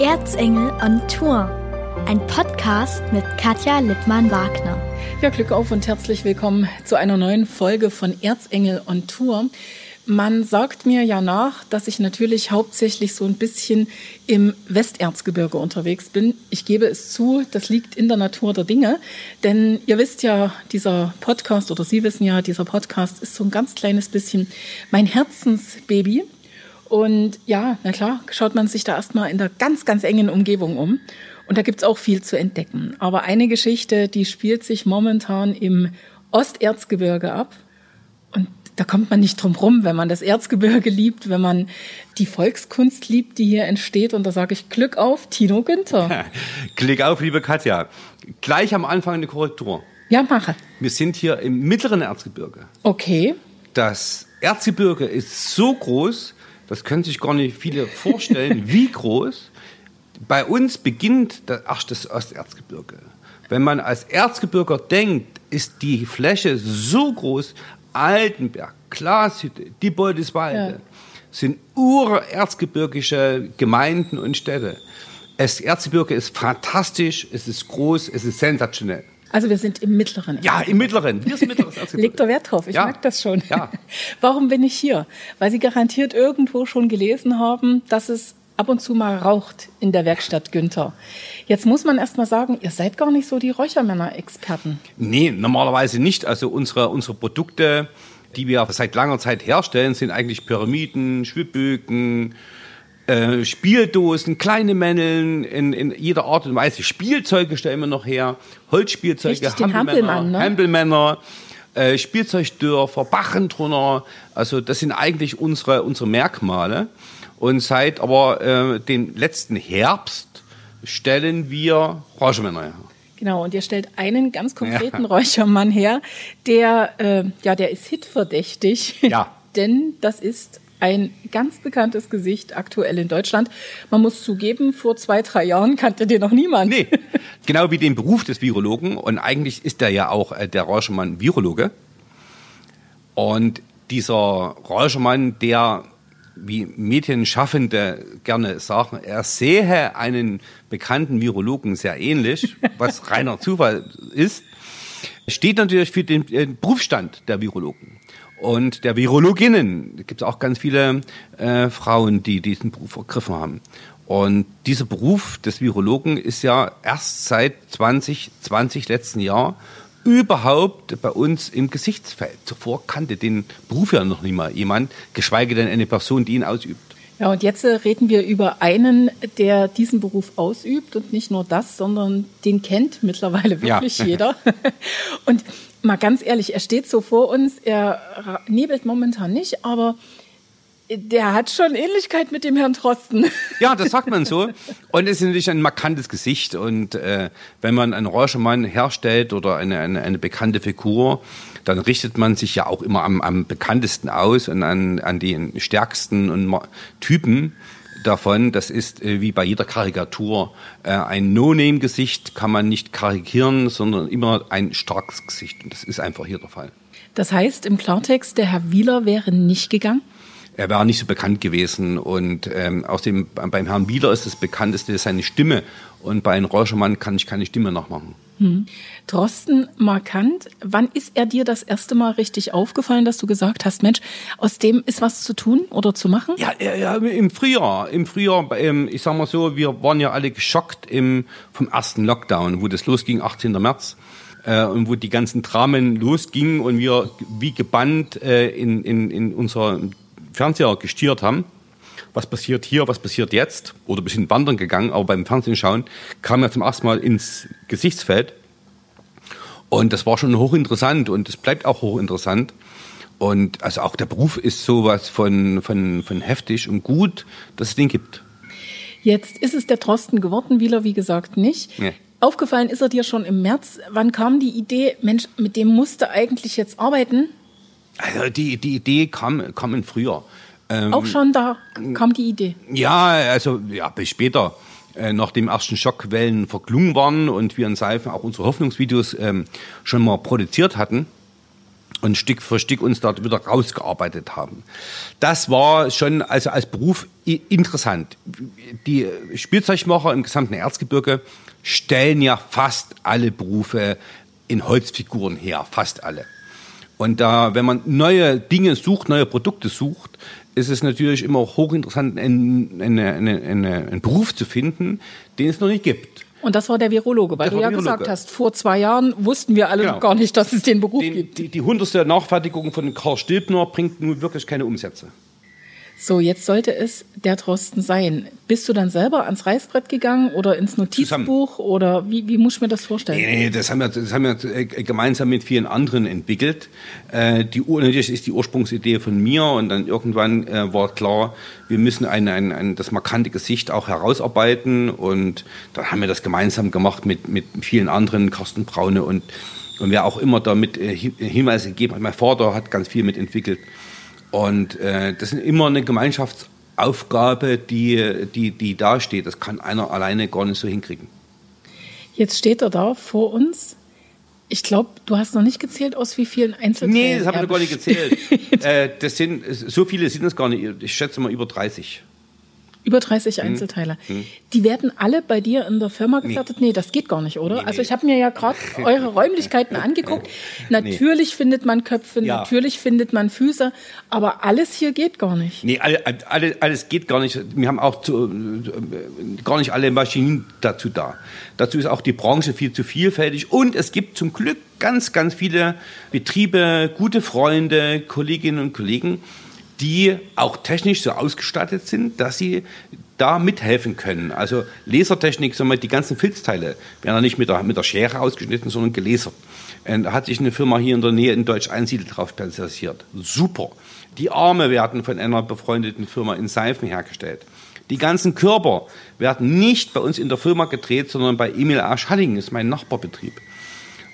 Erzengel on Tour. Ein Podcast mit Katja Lippmann-Wagner. Ja, Glück auf und herzlich willkommen zu einer neuen Folge von Erzengel on Tour. Man sagt mir ja nach, dass ich natürlich hauptsächlich so ein bisschen im Westerzgebirge unterwegs bin. Ich gebe es zu, das liegt in der Natur der Dinge. Denn ihr wisst ja, dieser Podcast oder Sie wissen ja, dieser Podcast ist so ein ganz kleines bisschen mein Herzensbaby. Und ja, na klar, schaut man sich da erstmal in der ganz, ganz engen Umgebung um. Und da gibt's auch viel zu entdecken. Aber eine Geschichte, die spielt sich momentan im Osterzgebirge ab. Und da kommt man nicht drum rum, wenn man das Erzgebirge liebt, wenn man die Volkskunst liebt, die hier entsteht. Und da sage ich Glück auf, Tino Günther. Glück auf, liebe Katja. Gleich am Anfang eine Korrektur. Ja, mache. Wir sind hier im mittleren Erzgebirge. Okay. Das Erzgebirge ist so groß, das können sich gar nicht viele vorstellen, wie groß. Bei uns beginnt das, ach, das Osterzgebirge. Wenn man als Erzgebirger denkt, ist die Fläche so groß, Altenberg, Glashütte, die Boldeswalde, ja. sind urerzgebirgische Gemeinden und Städte. Das Erzgebirge ist fantastisch, es ist groß, es ist sensationell. Also wir sind im mittleren. Ja, im mittleren. Wir sind mittleres Legt der Wert drauf. Ich ja. merke das schon. Ja. Warum bin ich hier? Weil Sie garantiert irgendwo schon gelesen haben, dass es ab und zu mal raucht in der Werkstatt Günther. Jetzt muss man erst mal sagen, ihr seid gar nicht so die Räuchermänner-Experten. Nee, normalerweise nicht. Also unsere, unsere Produkte, die wir seit langer Zeit herstellen, sind eigentlich Pyramiden, Schwibbögen, äh, Spieldosen, kleine Männeln in, in jeder Art und Weise. Spielzeuge stellen wir noch her, Holzspielzeuge, Richtig, Hampelmänner, ne? Hampelmänner äh, Spielzeugdörfer, Bachentrunner. Also das sind eigentlich unsere, unsere Merkmale. Und seit aber äh, dem letzten Herbst stellen wir Räuchermänner her. Genau, und ihr stellt einen ganz konkreten ja. Räuchermann her, der, äh, ja, der ist hitverdächtig. Ja. Denn das ist ein ganz bekanntes Gesicht aktuell in Deutschland. Man muss zugeben, vor zwei, drei Jahren kannte den noch niemand. Nee, genau wie den Beruf des Virologen. Und eigentlich ist er ja auch äh, der Räuchermann Virologe. Und dieser Räuchermann, der, wie Medienschaffende gerne sagen, er sehe einen bekannten Virologen sehr ähnlich, was reiner Zufall ist, steht natürlich für den äh, Berufsstand der Virologen und der Virologinnen. Da gibt es auch ganz viele äh, Frauen, die diesen Beruf ergriffen haben. Und dieser Beruf des Virologen ist ja erst seit 2020 letzten Jahr überhaupt bei uns im Gesichtsfeld. Zuvor kannte den Beruf ja noch nicht mal jemand, geschweige denn eine Person, die ihn ausübt. Ja, und jetzt äh, reden wir über einen, der diesen Beruf ausübt und nicht nur das, sondern den kennt mittlerweile wirklich ja. jeder. Und mal ganz ehrlich, er steht so vor uns, er nebelt momentan nicht, aber der hat schon Ähnlichkeit mit dem Herrn Trosten. Ja, das sagt man so. Und es ist natürlich ein markantes Gesicht. Und äh, wenn man einen Räuchermann herstellt oder eine, eine, eine bekannte Figur, dann richtet man sich ja auch immer am, am bekanntesten aus und an, an den stärksten und Typen davon. Das ist äh, wie bei jeder Karikatur. Äh, ein No-Name-Gesicht kann man nicht karikieren, sondern immer ein starkes Gesicht. Und das ist einfach hier der Fall. Das heißt im Klartext, der Herr Wieler wäre nicht gegangen? Er war nicht so bekannt gewesen und ähm, außerdem beim Herrn Wieler ist das bekannteste seine Stimme und bei einem Räuchermann kann ich keine Stimme nachmachen. Hm. Drosten markant. Wann ist er dir das erste Mal richtig aufgefallen, dass du gesagt hast, Mensch, aus dem ist was zu tun oder zu machen? Ja, ja im Frühjahr. Im Frühjahr, ähm, ich sag mal so, wir waren ja alle geschockt im, vom ersten Lockdown, wo das losging, 18. März. Äh, und wo die ganzen Dramen losgingen und wir wie gebannt äh, in, in, in unser Fernseher gestiert haben was passiert hier, was passiert jetzt, oder wir sind wandern gegangen, aber beim Fernsehen schauen kam er zum ersten Mal ins Gesichtsfeld. Und das war schon hochinteressant und es bleibt auch hochinteressant. Und also auch der Beruf ist sowas von, von, von heftig und gut, dass es den gibt. Jetzt ist es der Trosten geworden, Wieler, wie gesagt, nicht. Nee. Aufgefallen ist er dir schon im März. Wann kam die Idee, Mensch, mit dem musste eigentlich jetzt arbeiten? Also die, die Idee kam, kam im Frühjahr. Ähm, Auch schon da kam die Idee. Ja, also ja, bis später. Äh, nach dem ersten Schockwellen verklungen waren und wir in Seifen auch unsere Hoffnungsvideos ähm, schon mal produziert hatten. und Stück für Stück uns dort wieder rausgearbeitet haben. Das war schon also als Beruf interessant. Die Spielzeugmacher im gesamten Erzgebirge stellen ja fast alle Berufe in Holzfiguren her, fast alle. Und da, wenn man neue Dinge sucht, neue Produkte sucht, ist es natürlich immer hochinteressant, einen, eine, eine, eine, einen Beruf zu finden, den es noch nicht gibt. Und das war der Virologe, weil das du ja Virologe. gesagt hast, vor zwei Jahren wussten wir alle genau. noch gar nicht, dass es den Beruf den, gibt. Die, die hundertste Nachfertigung von Karl Stilbner bringt nun wirklich keine Umsätze. So, jetzt sollte es der Drosten sein. Bist du dann selber ans Reißbrett gegangen oder ins Notizbuch Zusammen. oder wie, wie muss ich mir das vorstellen? Nee, nee, das haben wir, das haben wir äh, gemeinsam mit vielen anderen entwickelt. Äh, die, natürlich ist die Ursprungsidee von mir und dann irgendwann äh, war klar, wir müssen ein, ein, ein, das markante Gesicht auch herausarbeiten und dann haben wir das gemeinsam gemacht mit, mit vielen anderen, Carsten Braune und, und wer auch immer damit äh, Hinweise gegeben hat. Mein Vater hat ganz viel mitentwickelt. Und äh, das ist immer eine Gemeinschaftsaufgabe, die, die, die da steht. Das kann einer alleine gar nicht so hinkriegen. Jetzt steht er da vor uns. Ich glaube, du hast noch nicht gezählt, aus wie vielen Einzelteilen. Nee, das habe ich noch gar nicht gezählt. äh, das sind, so viele sind es gar nicht. Ich schätze mal über 30. Über 30 hm. Einzelteile. Hm. Die werden alle bei dir in der Firma gefertigt? Nee, nee das geht gar nicht, oder? Nee, also ich habe mir ja gerade eure Räumlichkeiten angeguckt. Natürlich findet man Köpfe, ja. natürlich findet man Füße, aber alles hier geht gar nicht. Nee, alle, alle, alles geht gar nicht. Wir haben auch zu, gar nicht alle Maschinen dazu da. Dazu ist auch die Branche viel zu vielfältig und es gibt zum Glück ganz, ganz viele Betriebe, gute Freunde, Kolleginnen und Kollegen, die auch technisch so ausgestattet sind, dass sie da mithelfen können. Also Lasertechnik, sagen wir, die ganzen Filzteile werden ja nicht mit der, mit der Schere ausgeschnitten, sondern gelasert. Und da hat sich eine Firma hier in der Nähe in Deutsch Einsiedel drauf spezialisiert. Super. Die Arme werden von einer befreundeten Firma in Seifen hergestellt. Die ganzen Körper werden nicht bei uns in der Firma gedreht, sondern bei Emil A. Schalling, ist mein Nachbarbetrieb.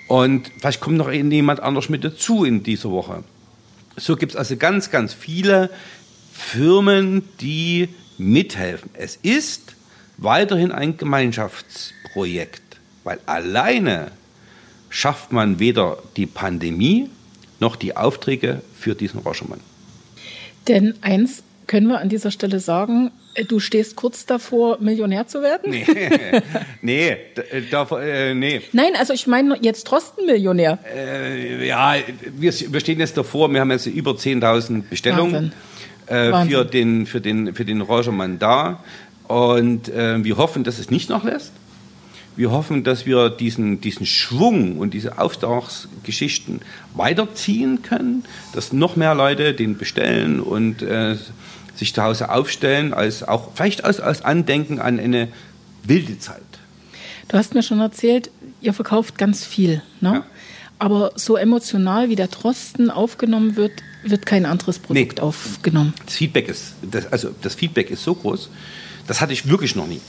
Und vielleicht kommt noch jemand anders mit dazu in dieser Woche. So gibt es also ganz, ganz viele Firmen, die mithelfen. Es ist weiterhin ein Gemeinschaftsprojekt, weil alleine schafft man weder die Pandemie noch die Aufträge für diesen Rauschmann. Denn eins können wir an dieser Stelle sagen, du stehst kurz davor, Millionär zu werden? Nee, nee, äh, davor, äh, nee. Nein, also ich meine jetzt Drosten Millionär. Äh, ja, wir, wir, stehen jetzt davor, wir haben jetzt über 10.000 Bestellungen äh, für den, für den, für den Rogermann da und äh, wir hoffen, dass es nicht nachlässt. Wir hoffen, dass wir diesen, diesen Schwung und diese Auftauchsgeschichten weiterziehen können, dass noch mehr Leute den bestellen und äh, sich zu Hause aufstellen, als auch vielleicht als, als Andenken an eine wilde Zeit. Du hast mir schon erzählt, ihr verkauft ganz viel, ne? Ja. Aber so emotional wie der Trosten aufgenommen wird, wird kein anderes Produkt nee. aufgenommen. Das Feedback ist, das, also das Feedback ist so groß, das hatte ich wirklich noch nie,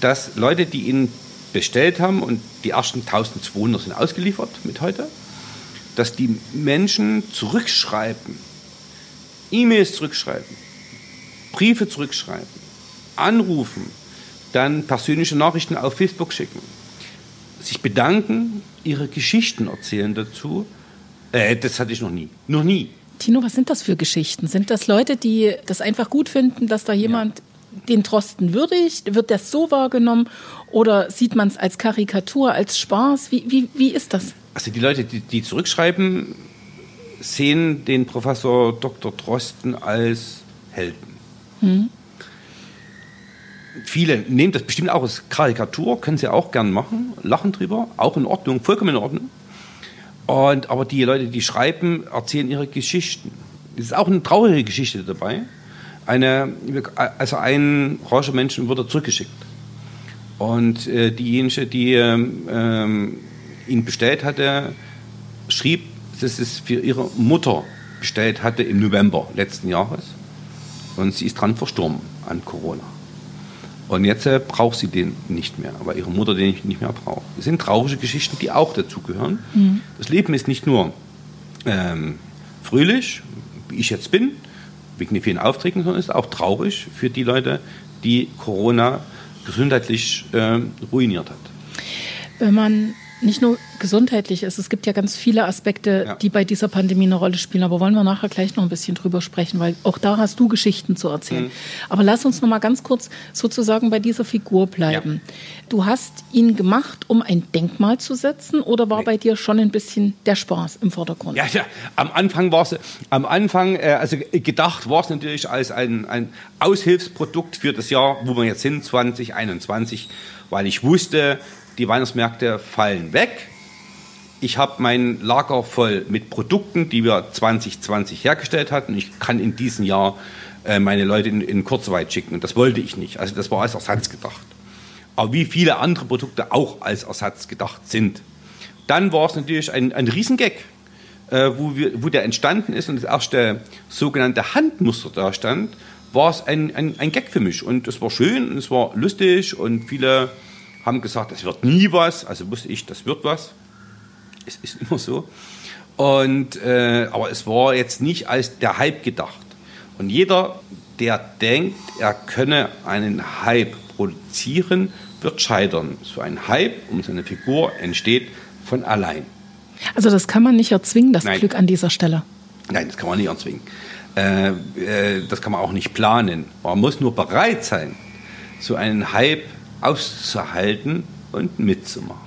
dass Leute, die ihn bestellt haben und die ersten 1200 sind ausgeliefert mit heute, dass die Menschen zurückschreiben, E-Mails zurückschreiben, Briefe zurückschreiben, anrufen, dann persönliche Nachrichten auf Facebook schicken, sich bedanken, ihre Geschichten erzählen dazu. Äh, das hatte ich noch nie. Noch nie. Tino, was sind das für Geschichten? Sind das Leute, die das einfach gut finden, dass da jemand ja. den Trosten würdigt? Wird das so wahrgenommen? Oder sieht man es als Karikatur, als Spaß? Wie, wie, wie ist das? Also die Leute, die, die zurückschreiben, sehen den Professor Dr. Drosten als Helden. Mhm. Viele nehmen das bestimmt auch als Karikatur, können sie auch gern machen, lachen drüber, auch in Ordnung, vollkommen in Ordnung. Und, aber die Leute, die schreiben, erzählen ihre Geschichten. Es ist auch eine traurige Geschichte dabei. Eine, also ein rauscher Menschen wurde zurückgeschickt. Und äh, diejenige, die ähm, ihn bestellt hatte, schrieb, dass es für ihre Mutter bestellt hatte im November letzten Jahres und sie ist dran verstorben an Corona. Und jetzt äh, braucht sie den nicht mehr, weil ihre Mutter den nicht mehr braucht. Das sind traurige Geschichten, die auch dazugehören. Mhm. Das Leben ist nicht nur ähm, fröhlich, wie ich jetzt bin, wegen den vielen Aufträgen, sondern ist auch traurig für die Leute, die Corona gesundheitlich äh, ruiniert hat. Wenn man nicht nur gesundheitlich ist. Es gibt ja ganz viele Aspekte, ja. die bei dieser Pandemie eine Rolle spielen. Aber wollen wir nachher gleich noch ein bisschen drüber sprechen, weil auch da hast du Geschichten zu erzählen. Mhm. Aber lass uns noch mal ganz kurz sozusagen bei dieser Figur bleiben. Ja. Du hast ihn gemacht, um ein Denkmal zu setzen, oder war nee. bei dir schon ein bisschen der Spaß im Vordergrund? Ja, ja. am Anfang war es, am Anfang, äh, also gedacht war es natürlich als ein, ein Aushilfsprodukt für das Jahr, wo wir jetzt sind, 2021, weil ich wusste, die Weihnachtsmärkte fallen weg. Ich habe mein Lager voll mit Produkten, die wir 2020 hergestellt hatten. Ich kann in diesem Jahr äh, meine Leute in, in Kurzarbeit schicken. Und das wollte ich nicht. Also das war als Ersatz gedacht. Aber wie viele andere Produkte auch als Ersatz gedacht sind. Dann war es natürlich ein, ein Riesengag, äh, wo, wir, wo der entstanden ist und das erste sogenannte Handmuster da stand, war es ein, ein, ein Gag für mich. Und es war schön und es war lustig und viele haben gesagt, es wird nie was. Also wusste ich, das wird was. Es ist immer so. Und, äh, aber es war jetzt nicht als der Hype gedacht. Und jeder, der denkt, er könne einen Hype produzieren, wird scheitern. So ein Hype um seine Figur entsteht von allein. Also das kann man nicht erzwingen, das Nein. Glück an dieser Stelle. Nein, das kann man nicht erzwingen. Äh, äh, das kann man auch nicht planen. Man muss nur bereit sein, so einen Hype auszuhalten und mitzumachen.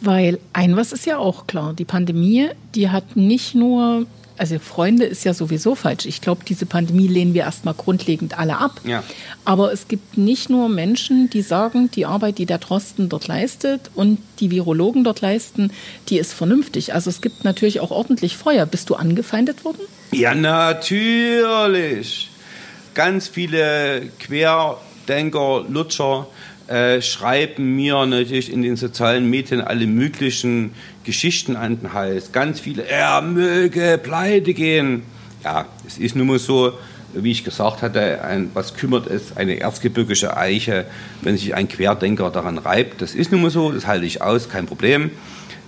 Weil ein was ist ja auch klar, die Pandemie, die hat nicht nur, also Freunde ist ja sowieso falsch. Ich glaube, diese Pandemie lehnen wir erstmal grundlegend alle ab. Ja. Aber es gibt nicht nur Menschen, die sagen, die Arbeit, die der Drosten dort leistet und die Virologen dort leisten, die ist vernünftig. Also es gibt natürlich auch ordentlich Feuer. Bist du angefeindet worden? Ja, natürlich. Ganz viele Querdenker, Lutscher, äh, schreiben mir natürlich in den sozialen Medien alle möglichen Geschichten an den Hals. Ganz viele, er möge pleite gehen. Ja, es ist nun mal so, wie ich gesagt hatte, ein, was kümmert es eine erzgebirgische Eiche, wenn sich ein Querdenker daran reibt. Das ist nun mal so, das halte ich aus, kein Problem.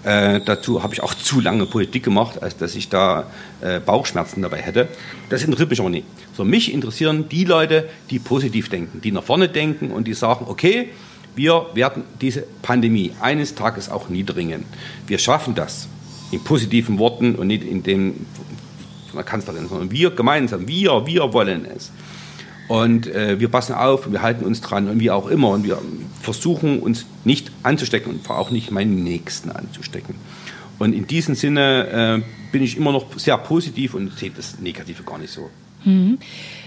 Äh, dazu habe ich auch zu lange Politik gemacht, als dass ich da äh, Bauchschmerzen dabei hätte. Das interessiert mich aber nicht. So, mich interessieren die Leute, die positiv denken, die nach vorne denken und die sagen, okay, wir werden diese Pandemie eines Tages auch niedringen. Wir schaffen das in positiven Worten und nicht in dem von der Kanzlerin, sondern wir gemeinsam, wir, wir wollen es. Und äh, wir passen auf, wir halten uns dran und wie auch immer. Und wir versuchen uns nicht anzustecken und auch nicht meinen Nächsten anzustecken. Und in diesem Sinne äh, bin ich immer noch sehr positiv und sehe das Negative gar nicht so. Mhm.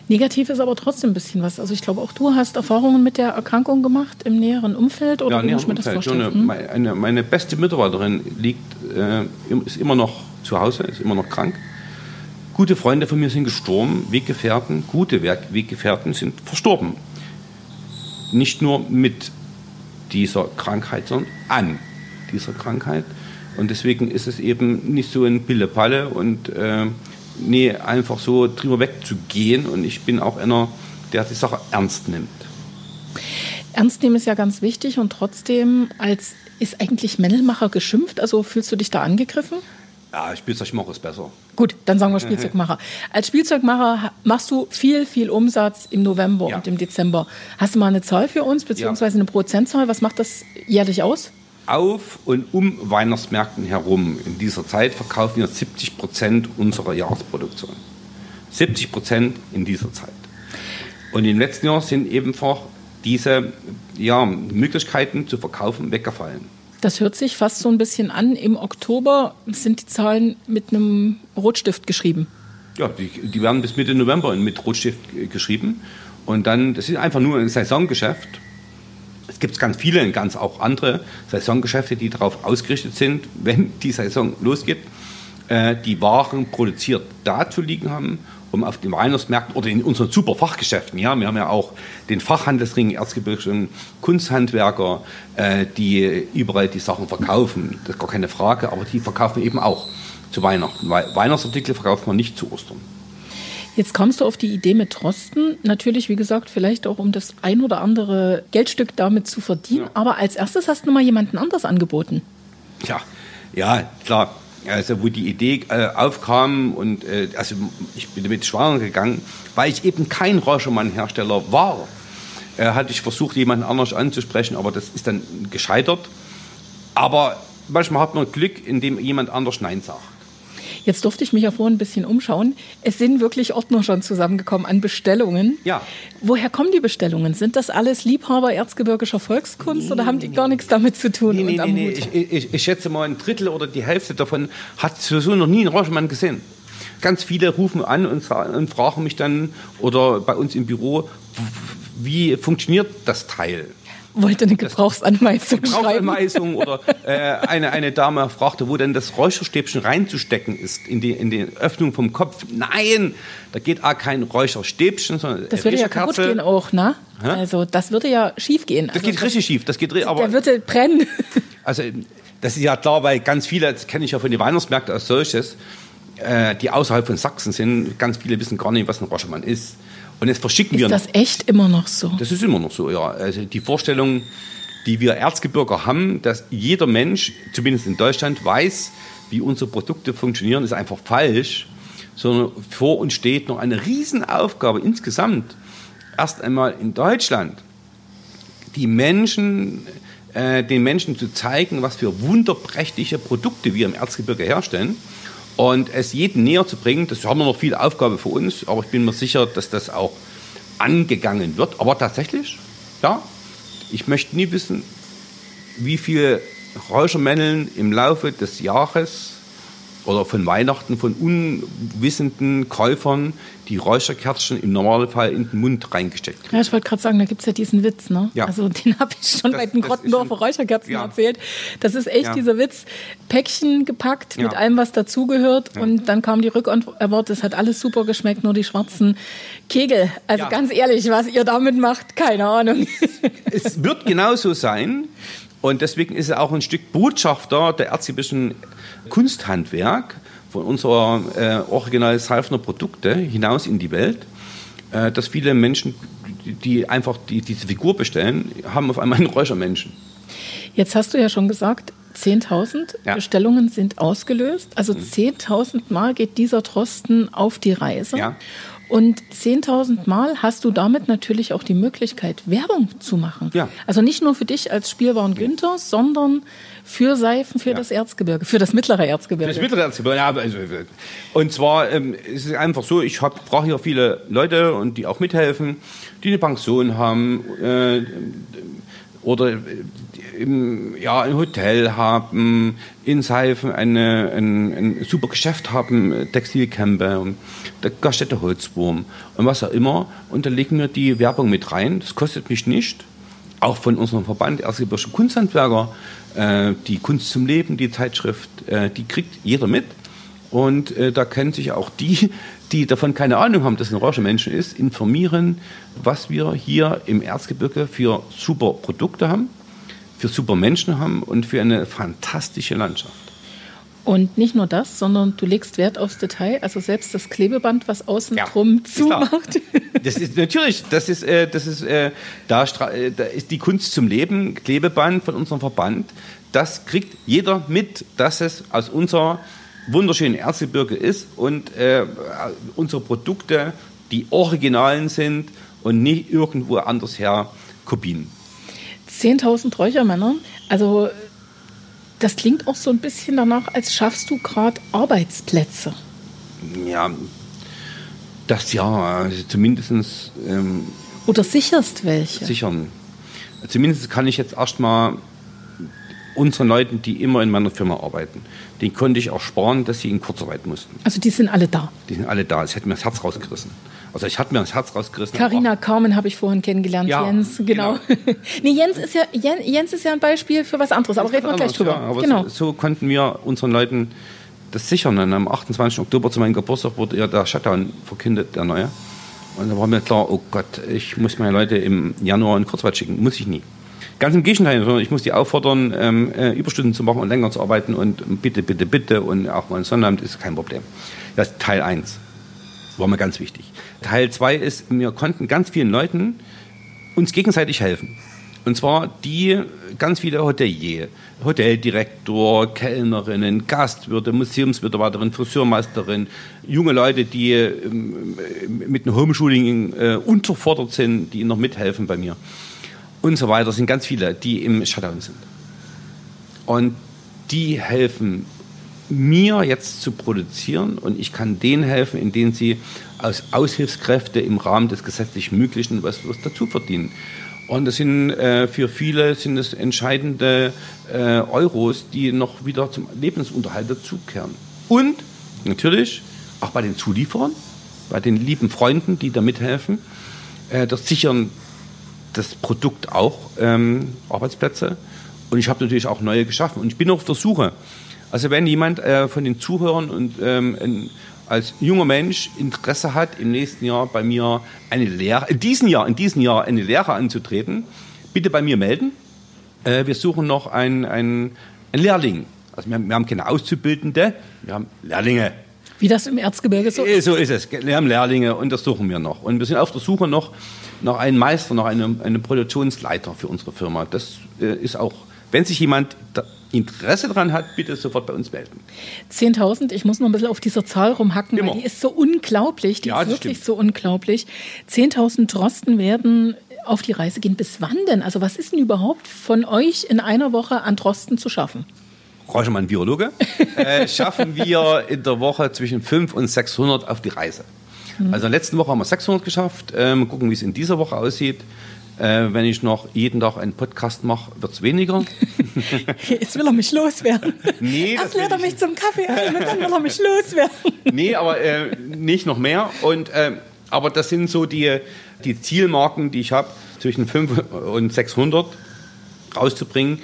Negativ ist aber trotzdem ein bisschen was. Also ich glaube, auch du hast Erfahrungen mit der Erkrankung gemacht im näheren Umfeld oder ja, wie muss ich mir das vorstellen? Eine, mhm. meine, meine, beste Mitarbeiterin liegt, äh, ist immer noch zu Hause, ist immer noch krank. Gute Freunde von mir sind gestorben, Weggefährten, gute Weggefährten sind verstorben. Nicht nur mit dieser Krankheit, sondern an dieser Krankheit. Und deswegen ist es eben nicht so ein Pille-Palle und äh, nee, einfach so drüber wegzugehen. Und ich bin auch einer, der die Sache ernst nimmt. Ernst nehmen ist ja ganz wichtig und trotzdem als ist eigentlich Männelmacher geschimpft. Also fühlst du dich da angegriffen? Ja, Spielzeugmacher ist besser. Gut, dann sagen wir Spielzeugmacher. Als Spielzeugmacher machst du viel, viel Umsatz im November ja. und im Dezember. Hast du mal eine Zahl für uns, beziehungsweise eine Prozentzahl? Was macht das jährlich aus? Auf und um Weihnachtsmärkten herum in dieser Zeit verkaufen wir 70 Prozent unserer Jahresproduktion. 70 Prozent in dieser Zeit. Und im letzten Jahr sind ebenfalls diese ja, Möglichkeiten zu verkaufen weggefallen. Das hört sich fast so ein bisschen an. Im Oktober sind die Zahlen mit einem Rotstift geschrieben. Ja, die, die werden bis Mitte November mit Rotstift geschrieben. Und dann, das ist einfach nur ein Saisongeschäft. Es gibt ganz viele, ganz auch andere Saisongeschäfte, die darauf ausgerichtet sind, wenn die Saison losgeht, äh, die Waren produziert da zu liegen haben um auf den Weihnachtsmärkten oder in unseren super Fachgeschäften, ja, wir haben ja auch den Fachhandelsring, erzgebirgischen Kunsthandwerker, äh, die überall die Sachen verkaufen, das ist gar keine Frage, aber die verkaufen eben auch zu Weihnachten, weil Weihnachtsartikel verkauft man nicht zu Ostern. Jetzt kommst du auf die Idee mit Trosten. Natürlich, wie gesagt, vielleicht auch um das ein oder andere Geldstück damit zu verdienen. Ja. Aber als erstes hast du mal jemanden anders angeboten. Ja, ja, klar also wo die Idee äh, aufkam und äh, also ich bin damit schwanger gegangen, weil ich eben kein Rauschenmann-Hersteller war, äh, hatte ich versucht, jemanden anders anzusprechen, aber das ist dann gescheitert. Aber manchmal hat man Glück, indem jemand anders Nein sagt. Jetzt durfte ich mich ja vorhin ein bisschen umschauen. Es sind wirklich Ordner schon zusammengekommen an Bestellungen. Ja. Woher kommen die Bestellungen? Sind das alles Liebhaber erzgebirgischer Volkskunst oder haben die gar nichts damit zu tun? Nee, nee, nee, nee. Ich, ich, ich schätze mal, ein Drittel oder die Hälfte davon hat sowieso noch nie einen Rauschmann gesehen. Ganz viele rufen an und, und fragen mich dann, oder bei uns im Büro, wie funktioniert das Teil? Wollte eine Gebrauchsanweisung schreiben. Gebrauchsanweisung oder äh, eine, eine Dame fragte, wo denn das Räucherstäbchen reinzustecken ist, in die, in die Öffnung vom Kopf. Nein, da geht auch kein Räucherstäbchen, sondern Das würde ja kaputt gehen auch, ne? Hä? Also das würde ja schief gehen. Das also, geht richtig schief, das geht aber Der würde brennen. also das ist ja klar, weil ganz viele, das kenne ich ja von den Weihnachtsmärkten als solches, äh, die außerhalb von Sachsen sind, ganz viele wissen gar nicht, was ein Räuchermann ist. Und jetzt verschicken wir Ist das echt immer noch so? Das ist immer noch so, ja. Also die Vorstellung, die wir Erzgebirger haben, dass jeder Mensch, zumindest in Deutschland, weiß, wie unsere Produkte funktionieren, ist einfach falsch. Sondern vor uns steht noch eine Riesenaufgabe insgesamt. Erst einmal in Deutschland die Menschen, äh, den Menschen zu zeigen, was für wunderprächtige Produkte wir im Erzgebirge herstellen und es jedem näher zu bringen. Das haben wir noch viel Aufgabe für uns, aber ich bin mir sicher, dass das auch angegangen wird. Aber tatsächlich, ja, ich möchte nie wissen, wie viele Räuchermänneln im Laufe des Jahres oder von Weihnachten von unwissenden Käufern die Räucherkerzchen im Normalfall in den Mund reingesteckt kriegen. Ja, ich wollte gerade sagen, da gibt es ja diesen Witz, ne? Ja. Also den habe ich schon Das- bei den Grottendorfer Räucherkerzen Ja. erzählt. Das ist echt Ja. dieser Witz. Päckchen gepackt mit allem, was dazugehört. Und dann kam die Rückantwort, es hat alles super geschmeckt, nur die schwarzen Kegel. Also ganz ehrlich, was ihr damit macht, keine Ahnung. es wird genauso sein. Und deswegen ist er auch ein Stück Botschafter der erzgebirgischen Kunsthandwerk von unserer äh, original Salfner Produkte hinaus in die Welt, äh, dass viele Menschen, die, einfach die, diese Figur bestellen, haben auf einmal einen Räuchermenschen. Jetzt hast du ja schon gesagt, 10.000 Ja. Mhm. Bestellungen sind ausgelöst. Also 10.000 Mal geht dieser Trosten auf die Reise. Ja. Und 10.000 Mal hast du damit natürlich auch die Möglichkeit, Werbung zu machen. Ja. Also nicht nur für dich als Spielbauern Günther, sondern für Seifen für Ja. das Erzgebirge, für das mittlere Erzgebirge. Das mittlere Erzgebirge, ja, also, und zwar ähm, ist es einfach so, ich brauche hier viele Leute und die auch mithelfen, die eine Pension haben äh, oder äh, im, ja, ein Hotel haben, in Seifen eine, ein, ein super Geschäft haben, äh, Textilcamper, der Gaststätte Holzwurm und was auch immer. Und da legen wir die Werbung mit rein. Das kostet mich nicht auch von unserem Verband Erzgebirgische Kunsthandwerker, äh, die Kunst zum Leben, die Zeitschrift, äh, die kriegt jeder mit. Und äh, da können sich auch die, die davon keine Ahnung haben, dass ein Rauschenmenschen ist, informieren, was wir hier im Erzgebirge für super Produkte haben, für super Menschen haben und für eine fantastische Landschaft. Und nicht nur das, sondern du legst Wert aufs Detail. Also selbst das Klebeband, was außen Ja, drum zumacht. Das ist natürlich, das ist, äh, das ist, äh, da, äh, da ist die Kunst zum Leben, Klebeband von unserem Verband. Das kriegt jeder mit, dass es aus unserer wunderschönen Erzgebirge ist und äh, unsere Produkte die Originalen sind und nicht irgendwo anders her Kopien. 10.000 Räuchermänner. Also das klingt auch so ein bisschen danach, als schaffst du gerade Arbeitsplätze. Ja, das ja, also zumindest ähm, Oder sicherst welche. sichern. Zumindest kann ich jetzt erstmal unseren Leuten, die immer in meiner Firma arbeiten, den konnte ich auch sparen, dass sie in Kurzarbeit mussten. Also die sind alle da. Die sind alle da. Es hätte mir das Herz rausgerissen. Also ich hatte mir das Herz rausgerissen. Carina Carmen habe ich vorhin kennengelernt. Ja, Jens, genau. nee, Jens ist ja Jens, Jens ist ja ein Beispiel für was anderes, aber reden wir gleich drüber. Ja, genau. so, so konnten wir unseren Leuten das sichern. Und am 28. Oktober zu meinem Geburtstag wurde ja der Shutdown verkündet, der neue. Und da war mir klar, oh Gott, ich muss meine Leute im Januar in Kurzarbeit schicken. Muss ich nie. Ganz im Gegenteil, sondern ich muss die auffordern, ähm, äh, Überstunden zu machen und länger zu arbeiten und bitte, bitte, bitte und auch mal ein Sonnabend ist kein Problem. Das ist Teil 1. War mir ganz wichtig. Teil 2 ist, wir konnten ganz vielen Leuten uns gegenseitig helfen. Und zwar die ganz viele Hotelier, Hoteldirektor, Kellnerinnen, Gastwirte, Museumsmitarbeiterin, Friseurmeisterin, junge Leute, die ähm, mit einem Homeschooling äh, unterfordert sind, die noch mithelfen bei mir und so weiter, sind ganz viele, die im Shutdown sind. Und die helfen mir jetzt zu produzieren und ich kann denen helfen, indem sie als Aushilfskräfte im Rahmen des gesetzlich Möglichen was, was dazu verdienen. Und das sind äh, für viele sind es entscheidende äh, Euros, die noch wieder zum Lebensunterhalt dazukehren. Und natürlich auch bei den Zulieferern, bei den lieben Freunden, die da mithelfen, äh, das sichern das Produkt auch ähm, Arbeitsplätze. Und ich habe natürlich auch neue geschaffen. Und ich bin auf der Suche. Also wenn jemand äh, von den Zuhörern und ähm, ein, als junger Mensch Interesse hat, im nächsten Jahr bei mir eine Lehre, in diesem Jahr, in diesem Jahr eine Lehre anzutreten, bitte bei mir melden. Äh, wir suchen noch einen, einen, einen Lehrling. Also wir wir haben keine Auszubildende, wir haben Lehrlinge. Wie das im Erzgebirge so ist? So ist es. Wir haben Lehrlinge und das suchen wir noch. Und wir sind auf der Suche noch nach einem Meister, nach einem, einem Produktionsleiter für unsere Firma. Das äh, ist auch, wenn sich jemand Interesse daran hat, bitte sofort bei uns melden. 10.000, ich muss noch ein bisschen auf dieser Zahl rumhacken, Immer. weil die ist so unglaublich, die ja, ist wirklich stimmt. so unglaublich. 10.000 Drosten werden auf die Reise gehen. Bis wann denn? Also was ist denn überhaupt von euch in einer Woche an Drosten zu schaffen? Reuschmann Virologe, äh, schaffen wir in der Woche zwischen 500 und 600 auf die Reise. Mhm. Also in der letzten Woche haben wir 600 geschafft. Ähm, gucken, wie es in dieser Woche aussieht. Äh, wenn ich noch jeden Tag einen Podcast mache, wird es weniger. Jetzt will er mich loswerden. Nee, Erst lädt er mich zum Kaffee ein und dann will er mich loswerden. Nee, aber äh, nicht noch mehr. Und, äh, aber das sind so die, die Zielmarken, die ich habe, zwischen 500 und 600 rauszubringen,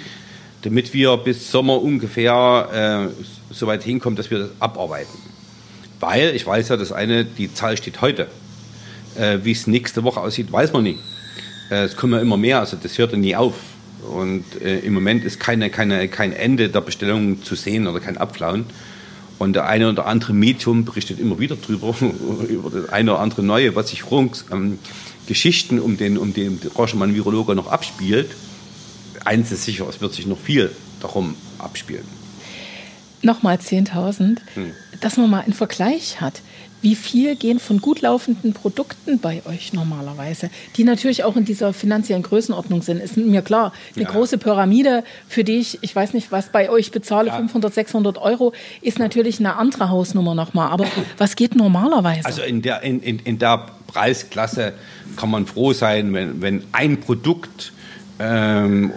damit wir bis Sommer ungefähr äh, so weit hinkommen, dass wir das abarbeiten. Weil ich weiß ja, das eine, die Zahl steht heute. Äh, Wie es nächste Woche aussieht, weiß man nicht. Äh, es kommen ja immer mehr, also das hört ja nie auf. Und äh, im Moment ist keine, keine, kein Ende der Bestellungen zu sehen oder kein Abflauen. Und der eine oder andere Medium berichtet immer wieder drüber, über das eine oder andere Neue, was sich rund ähm, Geschichten um den, um den Rauschmann-Virologe noch abspielt. Eins ist sicher, es wird sich noch viel darum abspielen. Nochmal 10.000, hm. dass man mal einen Vergleich hat wie viel gehen von gut laufenden Produkten bei euch normalerweise, die natürlich auch in dieser finanziellen Größenordnung sind. Ist mir klar, eine ja. große Pyramide, für die ich, ich weiß nicht, was bei euch bezahle, ja. 500, 600 Euro, ist natürlich eine andere Hausnummer nochmal. Aber was geht normalerweise? Also in der, in, in, in der Preisklasse kann man froh sein, wenn, wenn ein Produkt ähm,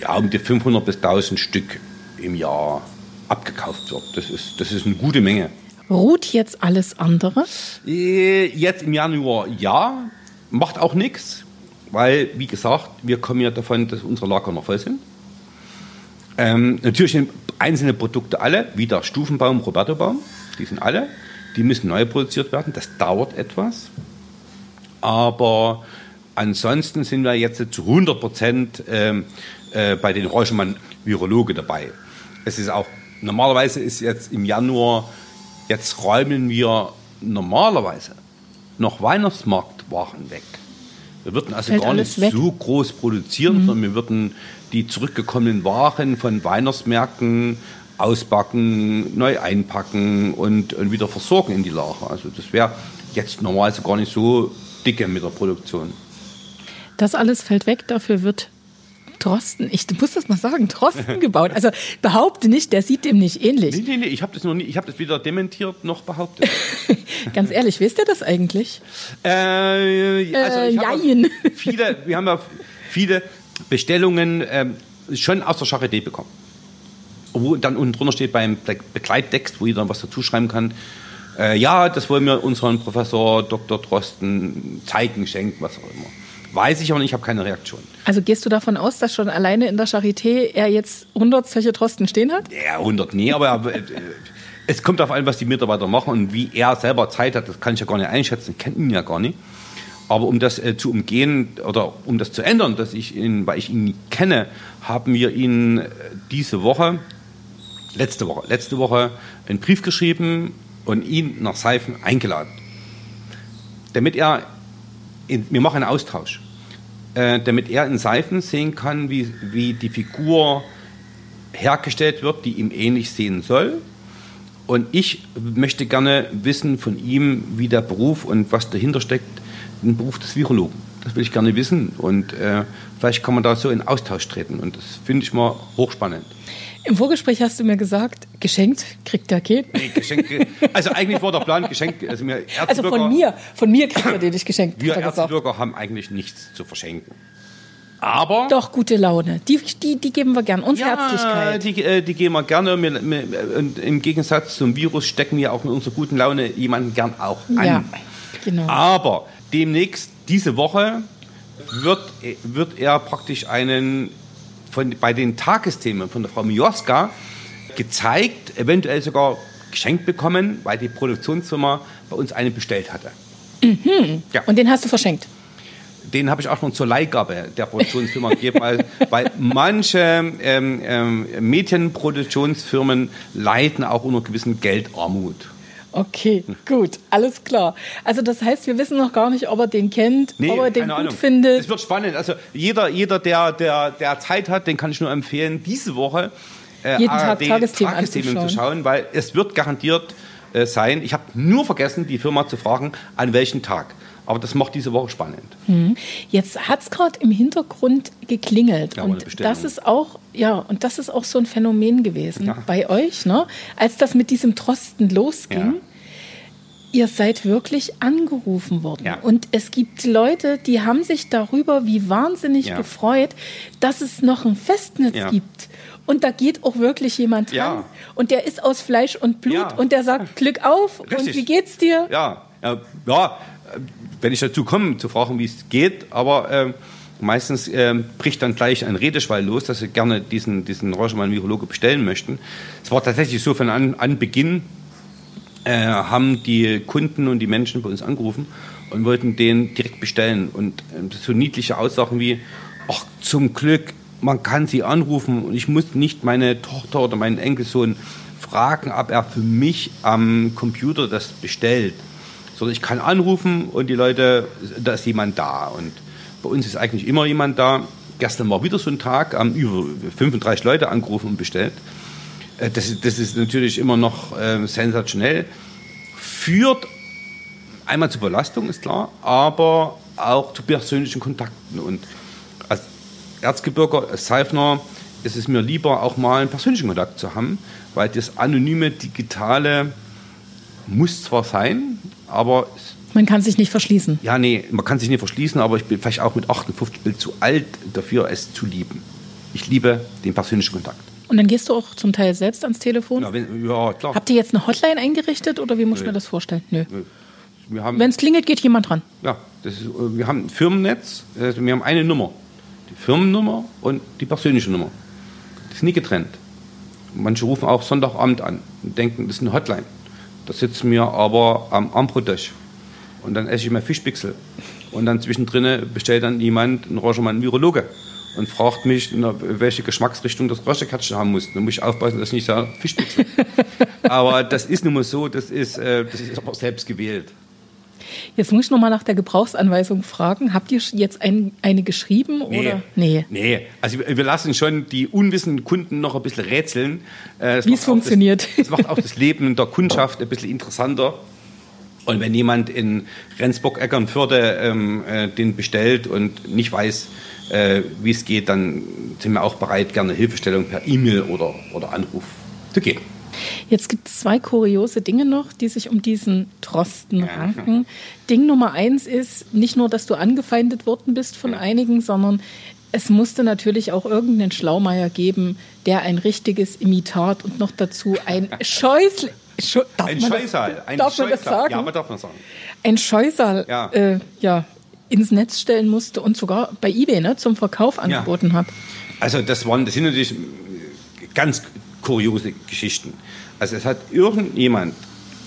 ja, um die 500 bis 1000 Stück im Jahr abgekauft wird. Das ist, das ist eine gute Menge. Ruht jetzt alles andere? Äh, jetzt im Januar ja, macht auch nichts, weil, wie gesagt, wir kommen ja davon, dass unsere Lager noch voll sind. Ähm, natürlich sind einzelne Produkte alle, wie der Stufenbaum, Roberto-Baum, die sind alle, die müssen neu produziert werden, das dauert etwas. Aber ansonsten sind wir jetzt zu 100 Prozent ähm, äh, bei den Reuschmann Virologe dabei. Es ist auch, normalerweise ist jetzt im Januar Jetzt räumen wir normalerweise noch Weihnachtsmarktwaren weg. Wir würden also Fällt gar nicht weg. so groß produzieren, mhm. sondern wir würden die zurückgekommenen Waren von Weihnachtsmärkten ausbacken, neu einpacken und, und wieder versorgen in die Lager. Also das wäre jetzt normalerweise gar nicht so dicke mit der Produktion. Das alles fällt weg, dafür wird Drosten, ich muss das mal sagen, Drosten gebaut. Also behaupte nicht, der sieht dem nicht ähnlich. Nee, nee, nee, ich habe das noch nie, ich habe das weder dementiert noch behauptet. Ganz ehrlich, wisst ihr das eigentlich? Äh, also äh, jein. Viele, wir haben ja viele Bestellungen äh, schon aus der Charité bekommen. Wo dann unten drunter steht beim Begleittext, wo jeder was dazu schreiben kann. Äh, ja, das wollen wir unseren Professor Dr. Drosten zeigen, schenken, was auch immer. Weiß ich aber nicht, ich habe keine Reaktion. Also gehst du davon aus, dass schon alleine in der Charité er jetzt 100 solche Trosten stehen hat? Ja, 100 nie, aber äh, es kommt darauf an, was die Mitarbeiter machen und wie er selber Zeit hat, das kann ich ja gar nicht einschätzen, ich kenne ihn ja gar nicht. Aber um das äh, zu umgehen oder um das zu ändern, dass ich ihn, weil ich ihn kenne, haben wir ihn äh, diese Woche, letzte Woche, letzte Woche einen Brief geschrieben und ihn nach Seifen eingeladen. Damit er, in, wir machen einen Austausch. Äh, damit er in Seifen sehen kann, wie, wie die Figur hergestellt wird, die ihm ähnlich sehen soll. Und ich möchte gerne wissen von ihm, wie der Beruf und was dahinter steckt, den Beruf des Virologen. Das will ich gerne wissen. Und äh, vielleicht kann man da so in Austausch treten. Und das finde ich mal hochspannend. Im Vorgespräch hast du mir gesagt, geschenkt kriegt der Kind. Nee, Geschenke. Also eigentlich war der Plan geschenkt. Also, mir also von mir, von mir kriegt er den nicht geschenkt. Wir Erzbürger haben eigentlich nichts zu verschenken. Aber. Doch, gute Laune. Die, die, die geben wir gern. Und ja, Herzlichkeit. Die, äh, die geben wir gerne. Wir, Im Gegensatz zum Virus stecken wir auch mit unserer guten Laune jemanden gern auch an. Ja, genau. Aber demnächst, diese Woche, wird, wird er praktisch einen von, bei den Tagesthemen von der Frau Mioska gezeigt, eventuell sogar geschenkt bekommen, weil die Produktionsfirma bei uns einen bestellt hatte. Mhm. Ja. Und den hast du verschenkt? Den habe ich auch schon zur Leihgabe der Produktionsfirma gegeben, weil, weil manche ähm, ähm, Medienproduktionsfirmen leiden auch unter gewissen Geldarmut. Okay, gut, alles klar. Also das heißt, wir wissen noch gar nicht, ob er den kennt, nee, ob er den gut Ahnung. findet. Es wird spannend. Also jeder, jeder der, der, der Zeit hat, den kann ich nur empfehlen, diese Woche äh, jeden Tag Tagesthemen, Tagesthemen zu schauen, weil es wird garantiert äh, sein. Ich habe nur vergessen, die Firma zu fragen, an welchem Tag. Aber das macht diese Woche spannend. Hm. Jetzt hat es gerade im Hintergrund geklingelt. Ja, und das ist auch, ja, und das ist auch so ein Phänomen gewesen ja. bei euch, ne? Als das mit diesem Trosten losging. Ja. Ihr seid wirklich angerufen worden. Ja. Und es gibt Leute, die haben sich darüber wie wahnsinnig ja. gefreut, dass es noch ein Festnetz ja. gibt. Und da geht auch wirklich jemand dran. Und der ist aus Fleisch und Blut und der sagt, Glück auf Richtig. und wie geht's dir? Ja, ja, wenn ich dazu komme, zu fragen, wie es geht, aber äh, meistens äh, bricht dann gleich ein Redeschwall los, dass sie gerne diesen, diesen Rauschmann-Virologe bestellen möchten. Es war tatsächlich so von an, an Beginn, äh, haben die Kunden und die Menschen bei uns angerufen und wollten den direkt bestellen. Und äh, so niedliche Aussagen wie, ach, zum Glück, man kann sie anrufen und ich muss nicht meine Tochter oder meinen Enkelsohn fragen, ob er für mich am Computer das bestellt sondern ich kann anrufen und die Leute, da ist jemand da. Und bei uns ist eigentlich immer jemand da. Gestern war wieder so ein Tag, haben über 35 Leute angerufen und bestellt. Äh, das, das ist natürlich immer noch äh, sensationell. Führt einmal zur Belastung, ist klar, aber auch zu persönlichen Kontakten. Und als Erzgebirger, als Seifner, ist es mir lieber, auch mal einen persönlichen Kontakt zu haben, weil das anonyme, digitale muss zwar sein, aber. Man kann sich nicht verschließen. Ja, nee, man kann sich nicht verschließen, aber ich bin vielleicht auch mit 58 Bild zu alt dafür, es zu lieben. Ich liebe den persönlichen Kontakt. Und dann gehst du auch zum Teil selbst ans Telefon? Ja, wenn, ja klar. Habt ihr jetzt eine Hotline eingerichtet oder wie muss ich mir das vorstellen? Nö. Wenn es klingelt, geht jemand dran. Ja, ist, wir haben ein Firmennetz, also wir haben eine Nummer. Die Firmennummer und die persönliche Nummer. Das ist nie getrennt. Manche rufen auch Sonntagabend an und denken, das ist eine Hotline. Da sitzen wir aber am Ambrotisch. Und dann esse ich mir Fischpixel. Und dann zwischendrin bestellt dann jemand, ein Rogermann Virologe, und fragt mich, welche Geschmacksrichtung das Röstekatschen haben muss. Dann muss ich aufpassen, dass ich nicht sage Fischpixel. aber das ist nun mal so, das ist, äh, das ist aber selbst gewählt. Jetzt muss ich noch mal nach der Gebrauchsanweisung fragen. Habt ihr jetzt ein, eine geschrieben? Nee, oder? Nee. Nee, also wir lassen schon die unwissenden Kunden noch ein bisschen rätseln. Äh, Wie es funktioniert. Das, das macht auch das Leben der Kundschaft ein bisschen interessanter. Und wenn jemand in Rendsburg-Eckernförde ähm, äh, den bestellt und nicht weiß, äh, wie es geht, dann sind wir auch bereit, gerne Hilfestellung per E-Mail oder, oder Anruf zu geben. Jetzt gibt es zwei kuriose Dinge noch, die sich um diesen Trosten ranken. Ding Nummer eins ist nicht nur, dass du angefeindet worden bist von einigen, sondern es musste natürlich auch irgendeinen Schlaumeier geben, der ein richtiges Imitat und noch dazu ein Scheusel. Scho ein Scheusal. Ein darf Scheusal. man das sagen? Ja, man darf man sagen. Ein Scheusal, ja. Äh, ja, ins Netz stellen musste und sogar bei eBay ne, zum Verkauf angeboten ja. hat. Also das waren, das sind natürlich ganz kuriose Geschichten. Also es hat irgendjemand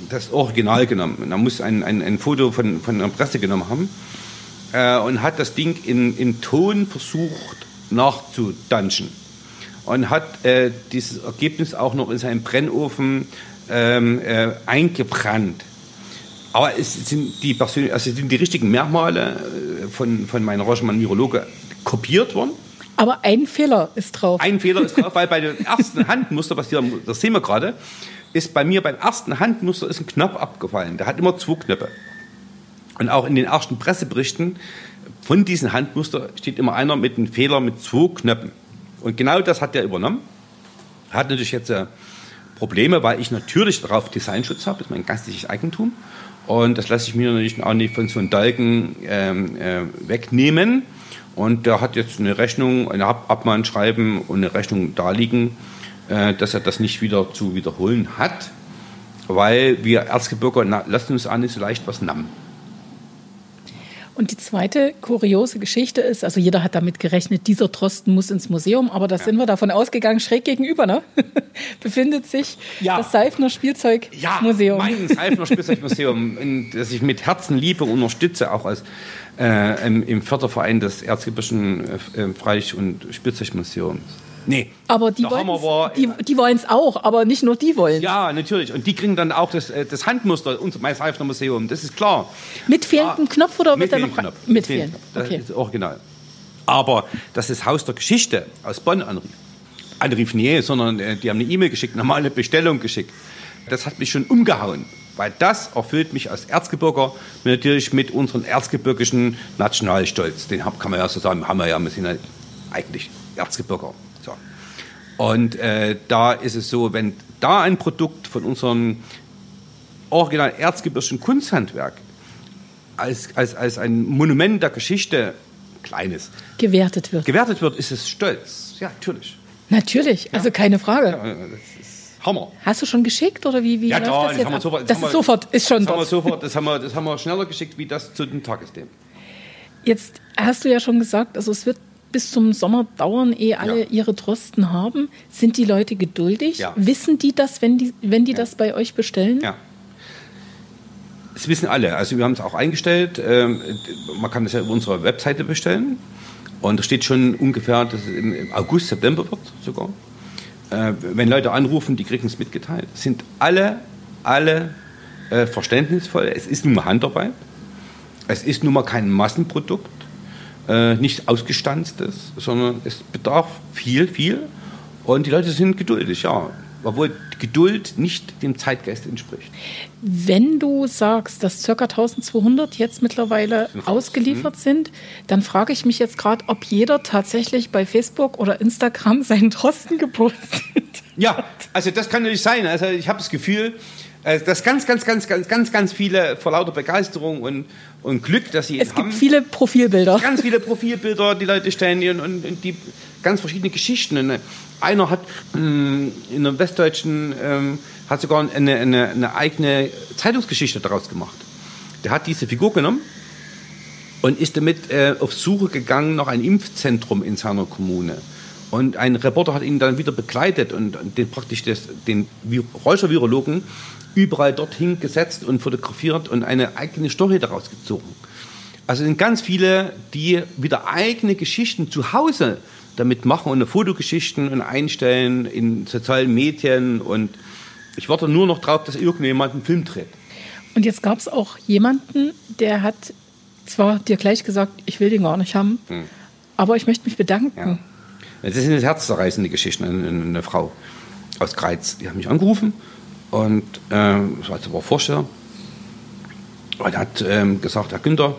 das Original genommen. Da muss ein, ein, ein Foto von, von einer Presse genommen haben äh, und hat das Ding in, in Ton versucht nachzudanschen. Und hat äh, dieses Ergebnis auch noch in seinem Brennofen ähm, äh, eingebrannt. Aber es sind die, Persön also sind die richtigen Merkmale äh, von, von meinem Roschmann-Virologe kopiert worden. Aber ein Fehler ist drauf. Ein Fehler ist drauf, weil bei dem ersten Handmuster, was hier, das sehen wir gerade, ist bei mir beim ersten Handmuster ist ein Knopf abgefallen. Der hat immer zwei Knöpfe. Und auch in den ersten Presseberichten von diesen Handmuster steht immer einer mit einem Fehler mit zwei Knöpfen. Und genau das hat der übernommen. Hat natürlich jetzt äh, Probleme, weil ich natürlich darauf Designschutz habe, das ist mein geistiges Eigentum. Und das lasse ich mir natürlich auch nicht von so einem Dalken ähm, äh, wegnehmen. Und der hat jetzt eine Rechnung, ein Ab Abmahnschreiben und eine Rechnung darliegen, äh, dass er das nicht wieder zu wiederholen hat, weil wir Erzgebirger lassen uns auch nicht so leicht was nahmen. Und die zweite kuriose Geschichte ist, also jeder hat damit gerechnet, dieser Trosten muss ins Museum, aber da ja. sind wir davon ausgegangen, schräg gegenüber, ne? befindet sich ja. das Seifner Spielzeugmuseum. Ja, mein Seifner Spielzeugmuseum, das ich mit Herzen liebe und unterstütze, auch als äh, im, im Förderverein des Erzgebirgischen äh, Freich- und Spielzeugmuseums. Nee. Aber die wollen die, die es auch, aber nicht nur die wollen Ja, natürlich. Und die kriegen dann auch das, äh, das Handmuster, unser Seifner Museum, das ist klar. Mit fehlendem ah, Knopf oder mit fehlendem Knopf? Mit fehlendem Knopf. Das okay. ist original. Aber dass das Haus der Geschichte aus Bonn anrief, anrief nie, sondern äh, die haben eine E-Mail geschickt, nochmal eine Bestellung geschickt. Das hat mich schon umgehauen, weil das erfüllt mich als Erzgebirger natürlich mit unserem erzgebirgischen Nationalstolz. Den kann man ja so sagen, haben wir ja, wir sind ja eigentlich Erzgebirger. Und äh, da ist es so, wenn da ein Produkt von unserem original erzgebirgischen Kunsthandwerk als, als, als ein Monument der Geschichte, kleines, gewertet wird. Gewertet wird, ist es stolz. Ja, natürlich. Natürlich, ja. also keine Frage. Ja, Hammer. Hast du schon geschickt oder wie, wie ja, läuft klar, das, das jetzt? Sofort, das, das ist sofort, ist schon das dort. Haben wir sofort, das, haben wir, das haben wir schneller geschickt, wie das zu den Tagesthemen. Jetzt hast du ja schon gesagt, also es wird bis zum Sommer dauern, ehe alle ja. ihre Drosten haben. Sind die Leute geduldig? Ja. Wissen die das, wenn die, wenn die ja. das bei euch bestellen? Ja. Das wissen alle. Also wir haben es auch eingestellt. Ähm, man kann das ja über unsere Webseite bestellen. Und da steht schon ungefähr, dass es im August, September wird sogar. Äh, wenn Leute anrufen, die kriegen es mitgeteilt. Sind alle, alle äh, verständnisvoll. Es ist nun mal Handarbeit. Es ist nun mal kein Massenprodukt äh, nicht ausgestanzt ist, sondern es bedarf viel, viel. Und die Leute sind geduldig, ja. Obwohl Geduld nicht dem Zeitgeist entspricht. Wenn du sagst, dass ca. 1200 jetzt mittlerweile ausgeliefert mhm. sind, dann frage ich mich jetzt gerade, ob jeder tatsächlich bei Facebook oder Instagram seinen Drosten gepostet hat. Ja, also das kann natürlich sein. Also ich habe das Gefühl, dass ganz, ganz, ganz, ganz, ganz, ganz viele vor lauter Begeisterung und, und Glück, dass sie es haben. Es gibt viele Profilbilder. Ganz viele Profilbilder, die Leute stellen und, und die ganz verschiedene Geschichten. Und äh, einer hat ähm, in der Westdeutschen ähm, hat sogar eine, eine, eine eigene Zeitungsgeschichte daraus gemacht. Der hat diese Figur genommen und ist damit äh, auf Suche gegangen nach einem Impfzentrum in seiner Kommune. Und ein Reporter hat ihn dann wieder begleitet und den, praktisch das, den Räuchervirologen überall dorthin gesetzt und fotografiert und eine eigene Story daraus gezogen. Also sind ganz viele, die wieder eigene Geschichten zu Hause damit machen und Fotogeschichten und einstellen in sozialen Medien und ich warte nur noch drauf, dass irgendjemand einen Film dreht. Und jetzt gab es auch jemanden, der hat zwar dir gleich gesagt, ich will den gar nicht haben, hm. aber ich möchte mich bedanken. Ja. Das sind jetzt herzzerreißende Geschichten. Eine, eine, Frau aus Greiz, die hat mich angerufen und äh, das war jetzt aber Vorsteller. Und er hat ähm, gesagt, Herr Günther,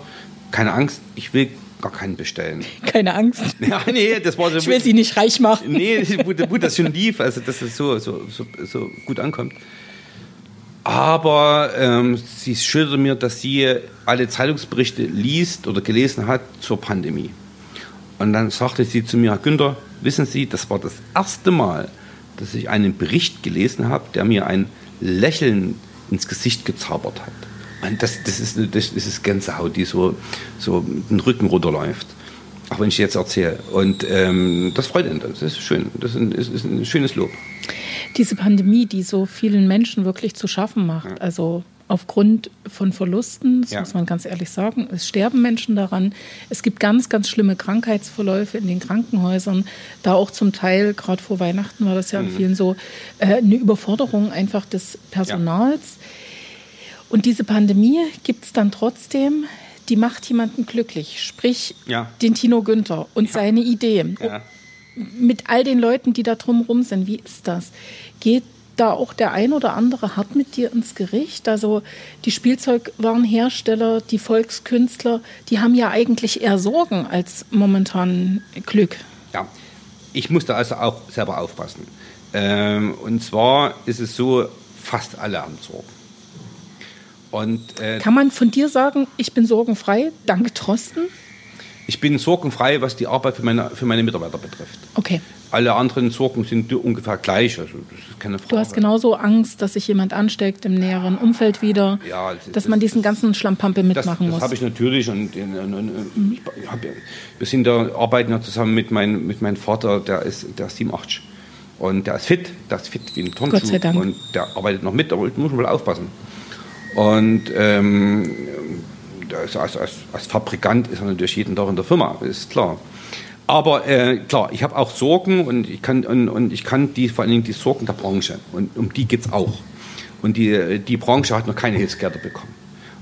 keine Angst, ich will gar keinen bestellen. Keine Angst. Ja, nee, das war so. Ich will Sie nicht reich machen. Nee, gut, gut das schon lief, also dass es so, so, so, so gut ankommt. Aber ähm, sie schilderte mir, dass sie alle Zeitungsberichte liest oder gelesen hat zur Pandemie. Und dann sagte sie zu mir, Herr Günther, wissen Sie, das war das erste Mal, dass ich einen Bericht gelesen habe, der mir ein Lächeln ins Gesicht gezaubert hat. Und das, das, ist, das ist Gänsehaut, die so, so den Rücken runterläuft. Auch wenn ich jetzt erzähle. Und ähm, das freut ihn. Das ist schön. Das ist ein, ist ein schönes Lob. Diese Pandemie, die so vielen Menschen wirklich zu schaffen macht. Also aufgrund von Verlusten, das ja. muss man ganz ehrlich sagen. Es sterben Menschen daran. Es gibt ganz, ganz schlimme Krankheitsverläufe in den Krankenhäusern. Da auch zum Teil, gerade vor Weihnachten war das ja mhm. in vielen so, äh, eine Überforderung einfach des Personals. Ja. Und diese Pandemie gibt es dann trotzdem, die macht jemanden glücklich. Sprich, ja. den Tino Günther und seine Idee. Mit all den Leuten, die da drumherum sind. Wie ist das? Geht da auch der ein oder andere hart mit dir ins Gericht? Also die Spielzeugwarenhersteller, die Volkskünstler, die haben ja eigentlich eher Sorgen als momentan Glück. Ja, ich musste also auch selber aufpassen. Ähm, und zwar ist es so, fast alle haben Sorgen. Und, äh, Kann man von dir sagen, ich bin sorgenfrei, danke Trosten? Ich bin sorgenfrei, was die Arbeit für meine, für meine Mitarbeiter betrifft. Okay. Alle anderen Sorgen sind ungefähr gleich. Also das ist keine Frage. Du hast genauso Angst, dass sich jemand ansteckt im näheren Umfeld wieder, ja, das, dass man diesen ganzen Schlammpampe mitmachen das, muss. Das habe ich natürlich. Und, und, und mhm. ich hab, wir sind da, arbeiten ja zusammen mit, mein, mit meinem Vater, der ist, der ist 87. Und der ist fit, der ist fit wie ein Turnschuh. Gott sei Dank. Und der arbeitet noch mit, aber ich muss mal aufpassen. Und ähm, als, als, als, Fabrikant ist er natürlich jeden Tag in der Firma, ist klar. Aber äh, klar, ich habe auch Sorgen und ich kann und, und, ich kann die vor allen Dingen die Sorgen der Branche und um die geht es auch. Und die, die Branche hat noch keine Hilfsgelder bekommen.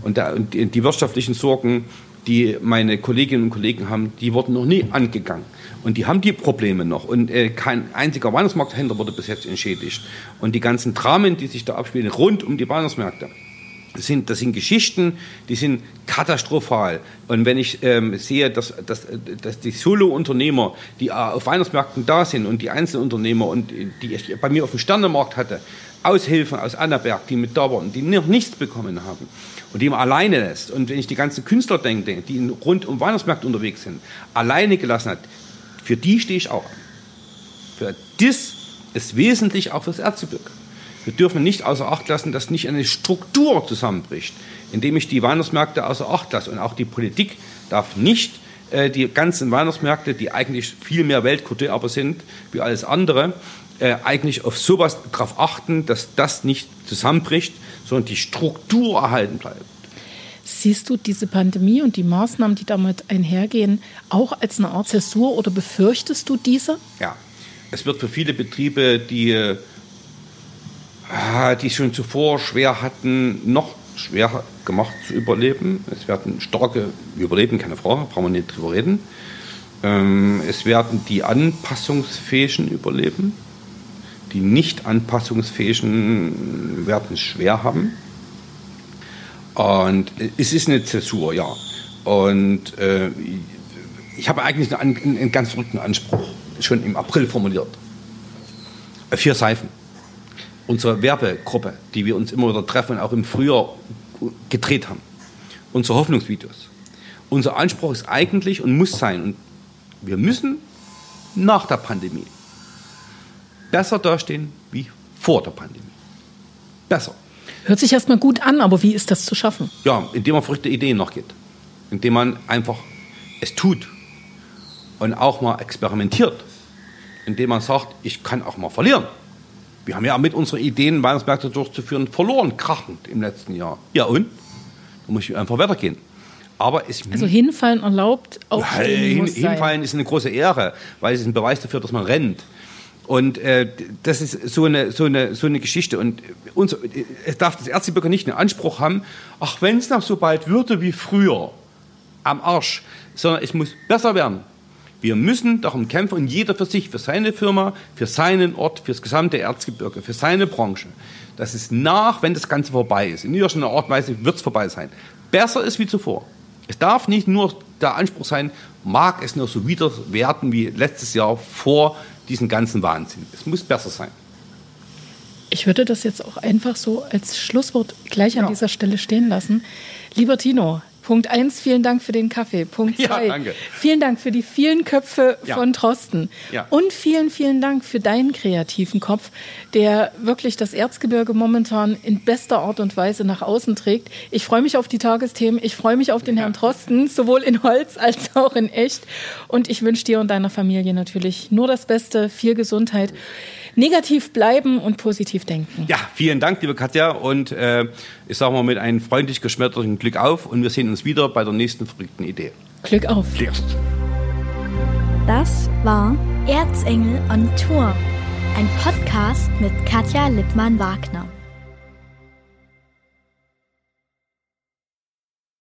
Und, der, und die, die wirtschaftlichen Sorgen, die meine Kolleginnen und Kollegen haben, die wurden noch nie angegangen. Und die haben die Probleme noch. Und äh, kein einziger Weihnachtsmarkthändler wurde bis jetzt entschädigt. Und die ganzen Dramen, die sich da abspielen rund um die Weihnachtsmärkte, das sind, das sind Geschichten, die sind katastrophal. Und wenn ich ähm, sehe, dass, dass, dass die Solo-Unternehmer, die äh, auf Weihnachtsmärkten da sind und die Einzelunternehmer und die ich bei mir auf dem Sternemarkt hatte, Aushilfen aus Annaberg, die mit da waren, die noch nichts bekommen haben und die man alleine lässt. Und wenn ich die ganzen Künstler denke, die rund um Weihnachtsmärkte unterwegs sind, alleine gelassen hat, für die stehe ich auch an. Für das ist wesentlich auch fürs Erzgebirge. Wir dürfen nicht außer Acht lassen, dass nicht eine Struktur zusammenbricht, indem ich die Weihnachtsmärkte außer Acht lasse. Und auch die Politik darf nicht äh, die ganzen Weihnachtsmärkte, die eigentlich viel mehr Weltkultur aber sind wie alles andere, äh, eigentlich auf sowas darauf achten, dass das nicht zusammenbricht, sondern die Struktur erhalten bleibt. Siehst du diese Pandemie und die Maßnahmen, die damit einhergehen, auch als eine Art Zäsur oder befürchtest du diese? Ja, es wird für viele Betriebe, die Ah, die schon zuvor schwer hatten, noch schwer gemacht zu überleben. Es werden starke Überleben, keine Frage, brauchen wir nicht drüber reden. Ähm, es werden die Anpassungsfähigen überleben. Die nicht anpassungsfähigen werden es schwer haben. Und es ist eine Zäsur, ja. Und äh, ich habe eigentlich einen, einen ganz verrückten Anspruch, schon im April formuliert. Vier Seifen unsere Werbegruppe, die wir uns immer wieder treffen, auch im Frühjahr gedreht haben. Unsere Hoffnungsvideos. Unser Anspruch ist eigentlich und muss sein, und wir müssen nach der Pandemie besser dastehen wie vor der Pandemie. Besser. Hört sich erstmal gut an, aber wie ist das zu schaffen? Ja, indem man verrückte Ideen nachgeht. Indem man einfach es tut und auch mal experimentiert. Indem man sagt, ich kann auch mal verlieren. Wir haben ja mit unseren Ideen, Weihnachtsmärkte durchzuführen, verloren, krachend im letzten Jahr. Ja und? Da muss ich einfach weitergehen. Aber es also hinfallen erlaubt, aufstehen hin, Hinfallen ist eine große Ehre, weil es ist ein Beweis dafür, dass man rennt. Und äh, das ist so eine, so eine, so eine Geschichte. Und uns, es darf das Erzgebirge nicht einen Anspruch haben, ach, wenn es noch so bald würde wie früher, am Arsch, sondern es muss besser werden. Wir müssen darum kämpfen und jeder für sich, für seine Firma, für seinen Ort, für das gesamte Erzgebirge, für seine Branche, dass es nach, wenn das Ganze vorbei ist, in irgendeiner Art und Weise wird es vorbei sein, besser ist wie zuvor. Es darf nicht nur der Anspruch sein, mag es nur so wieder werden wie letztes Jahr vor diesem ganzen Wahnsinn. Es muss besser sein. Ich würde das jetzt auch einfach so als Schlusswort gleich an ja. dieser Stelle stehen lassen. Lieber Tino, Punkt 1, vielen Dank für den Kaffee. Punkt 2, ja, vielen Dank für die vielen Köpfe ja. von Trosten. Ja. Und vielen, vielen Dank für deinen kreativen Kopf, der wirklich das Erzgebirge momentan in bester Art und Weise nach außen trägt. Ich freue mich auf die Tagesthemen. Ich freue mich auf den Herrn Trosten, sowohl in Holz als auch in echt. Und ich wünsche dir und deiner Familie natürlich nur das Beste, viel Gesundheit negativ bleiben und positiv denken. Ja, vielen Dank, liebe Katja. Und äh, ich sage mal mit einem freundlich geschmetterten Glück auf. Und wir sehen uns wieder bei der nächsten verrückten Idee. Glück auf. Das war Erzengel on Tour. Ein Podcast mit Katja Lippmann-Wagner.